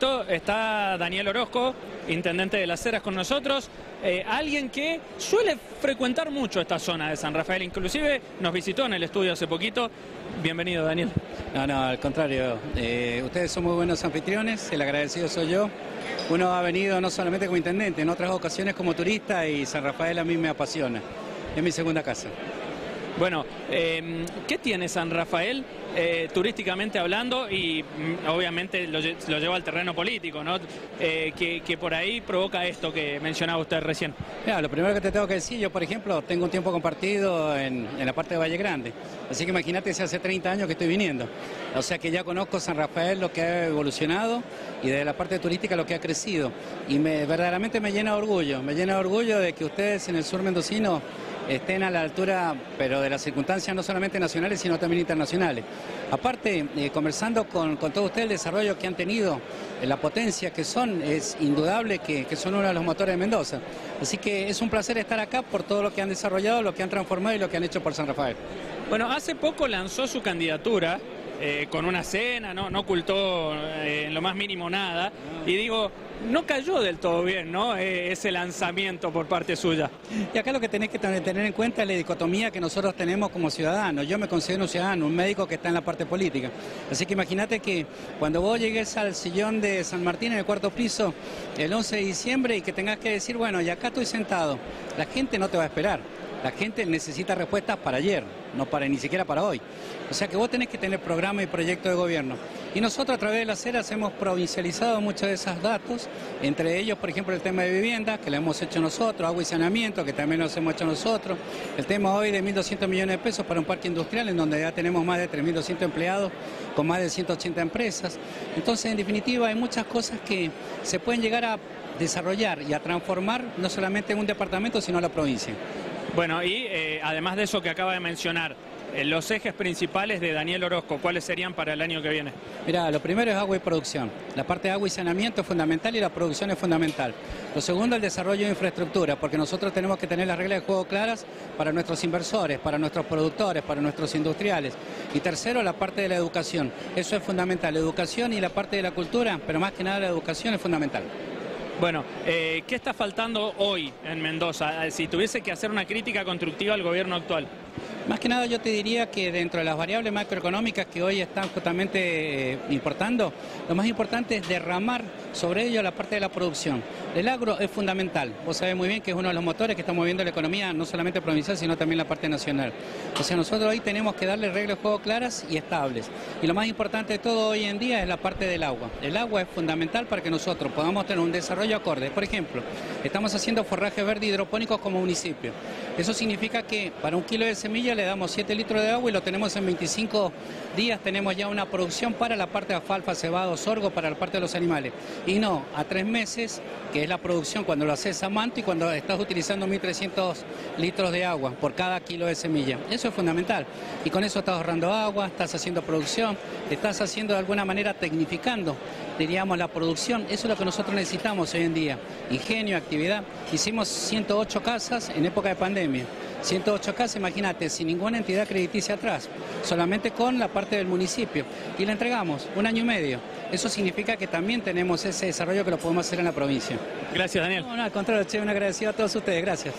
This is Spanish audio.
Está Daniel Orozco, intendente de Las Heras con nosotros, eh, alguien que suele frecuentar mucho esta zona de San Rafael, inclusive nos visitó en el estudio hace poquito. Bienvenido Daniel. No, no, al contrario, eh, ustedes son muy buenos anfitriones, el agradecido soy yo. Uno ha venido no solamente como intendente, en otras ocasiones como turista y San Rafael a mí me apasiona, es mi segunda casa. Bueno, eh, ¿qué tiene San Rafael eh, turísticamente hablando y mm, obviamente lo, lleva al terreno político, ¿no? Eh, que, por ahí provoca esto que mencionaba usted recién. Mira, lo primero que te tengo que decir, yo por ejemplo tengo un tiempo compartido en, la parte de Valle Grande, así que imagínate si hace 30 años que estoy viniendo, o sea que ya conozco San Rafael, lo que ha evolucionado y de la parte turística lo que ha crecido y me, verdaderamente me llena de orgullo, me llena de orgullo de que ustedes en el sur mendocino estén a la altura, pero de las circunstancias no solamente nacionales, sino también internacionales. Aparte, eh, conversando con, con, todo usted, el desarrollo que han tenido, eh, la potencia que son, es indudable que, que, son uno de los motores de Mendoza. Así que es un placer estar acá por todo lo que han desarrollado, lo que han transformado y lo que han hecho por San Rafael. Bueno, hace poco lanzó su candidatura eh, con una cena, no, ocultó eh, en lo más mínimo nada. Y digo, no cayó del todo bien, ¿no? Eh, ese lanzamiento por parte suya. Y acá lo que tenés que tener en cuenta es la dicotomía que nosotros tenemos como ciudadanos. Yo me considero un ciudadano, un médico que está en la parte política. Así que imagínate que cuando vos llegues al sillón de San Martín en el cuarto piso el 11 de diciembre y que tengas que decir, bueno, y acá estoy sentado, la gente no te va a esperar. La gente necesita respuestas para ayer, no para ni siquiera para hoy. O sea que vos tenés que tener programa y proyecto de gobierno. Y nosotros a través de las ceras hemos provincializado muchos de esos datos, entre ellos, por ejemplo, el tema de vivienda, que lo hemos hecho nosotros, agua y saneamiento, que también lo hemos hecho nosotros, el tema hoy de 1.200 millones de pesos para un parque industrial, en donde ya tenemos más de 3.200 empleados, con más de 180 empresas. Entonces, en definitiva, hay muchas cosas que se pueden llegar a desarrollar y a transformar no solamente en un departamento, sino en la provincia. Bueno, y eh, además de eso que acaba de mencionar, eh, los ejes principales de Daniel Orozco, ¿cuáles serían para el año que viene? Mira, lo primero es agua y producción. La parte de agua y saneamiento es fundamental y la producción es fundamental. Lo segundo, el desarrollo de infraestructura, porque nosotros tenemos que tener las reglas de juego claras para nuestros inversores, para nuestros productores, para nuestros industriales. Y tercero, la parte de la educación. Eso es fundamental. La educación y la parte de la cultura, pero más que nada la educación es fundamental. Bueno, eh, ¿qué está faltando hoy en Mendoza? Eh, si tuviese que hacer una crítica constructiva al gobierno actual. Más que nada yo te diría que dentro de las variables macroeconómicas que hoy están justamente eh, importando, lo más importante es derramar sobre ello la parte de la producción. El agro es fundamental, vos sabés muy bien que es uno de los motores que está moviendo la economía, no solamente provincial, sino también la parte nacional. O sea, nosotros hoy tenemos que darle reglas de juego claras y estables. Y lo más importante de todo hoy en día es la parte del agua. El agua es fundamental para que nosotros podamos tener un desarrollo acorde. Por ejemplo, estamos haciendo forraje verde hidropónico como municipio. Eso significa que para un kilo de semilla le damos 7 litros de agua y lo tenemos en 25 días, tenemos ya una producción para la parte de alfalfa, cebado, sorgo, para la parte de los animales. Y no, a tres meses, que es la producción cuando lo haces a manto y cuando estás utilizando 1.300 litros de agua por cada kilo de semilla. Eso es fundamental. Y con eso estás ahorrando agua, estás haciendo producción, estás haciendo de alguna manera tecnificando, diríamos, la producción. Eso es lo que nosotros necesitamos hoy en día. Ingenio, actividad. Hicimos 108 casas en época de pandemia. 108 casas, imagínate, sin ninguna entidad crediticia atrás, solamente con la parte del municipio. Y la entregamos un año y medio. Eso significa que también tenemos ese desarrollo que lo podemos hacer en la provincia. Gracias, Daniel. No, no al contrario, che, un agradecido a todos ustedes. Gracias.